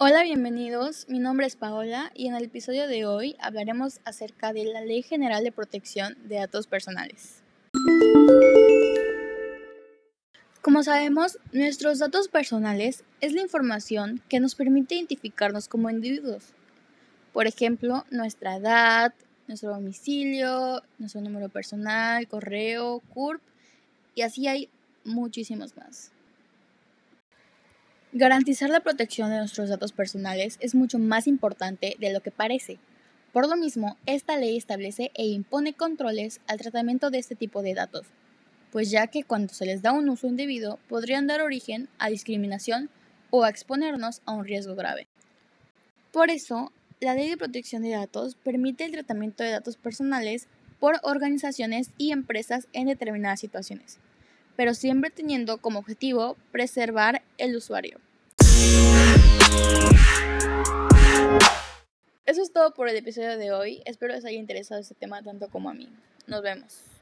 Hola, bienvenidos. Mi nombre es Paola y en el episodio de hoy hablaremos acerca de la Ley General de Protección de Datos Personales. Como sabemos, nuestros datos personales es la información que nos permite identificarnos como individuos. Por ejemplo, nuestra edad, nuestro domicilio, nuestro número personal, correo, CURP y así hay muchísimos más. Garantizar la protección de nuestros datos personales es mucho más importante de lo que parece. Por lo mismo, esta ley establece e impone controles al tratamiento de este tipo de datos, pues ya que cuando se les da un uso indebido podrían dar origen a discriminación o a exponernos a un riesgo grave. Por eso, la Ley de Protección de Datos permite el tratamiento de datos personales por organizaciones y empresas en determinadas situaciones, pero siempre teniendo como objetivo preservar el usuario. Eso es todo por el episodio de hoy. Espero les haya interesado este tema tanto como a mí. Nos vemos.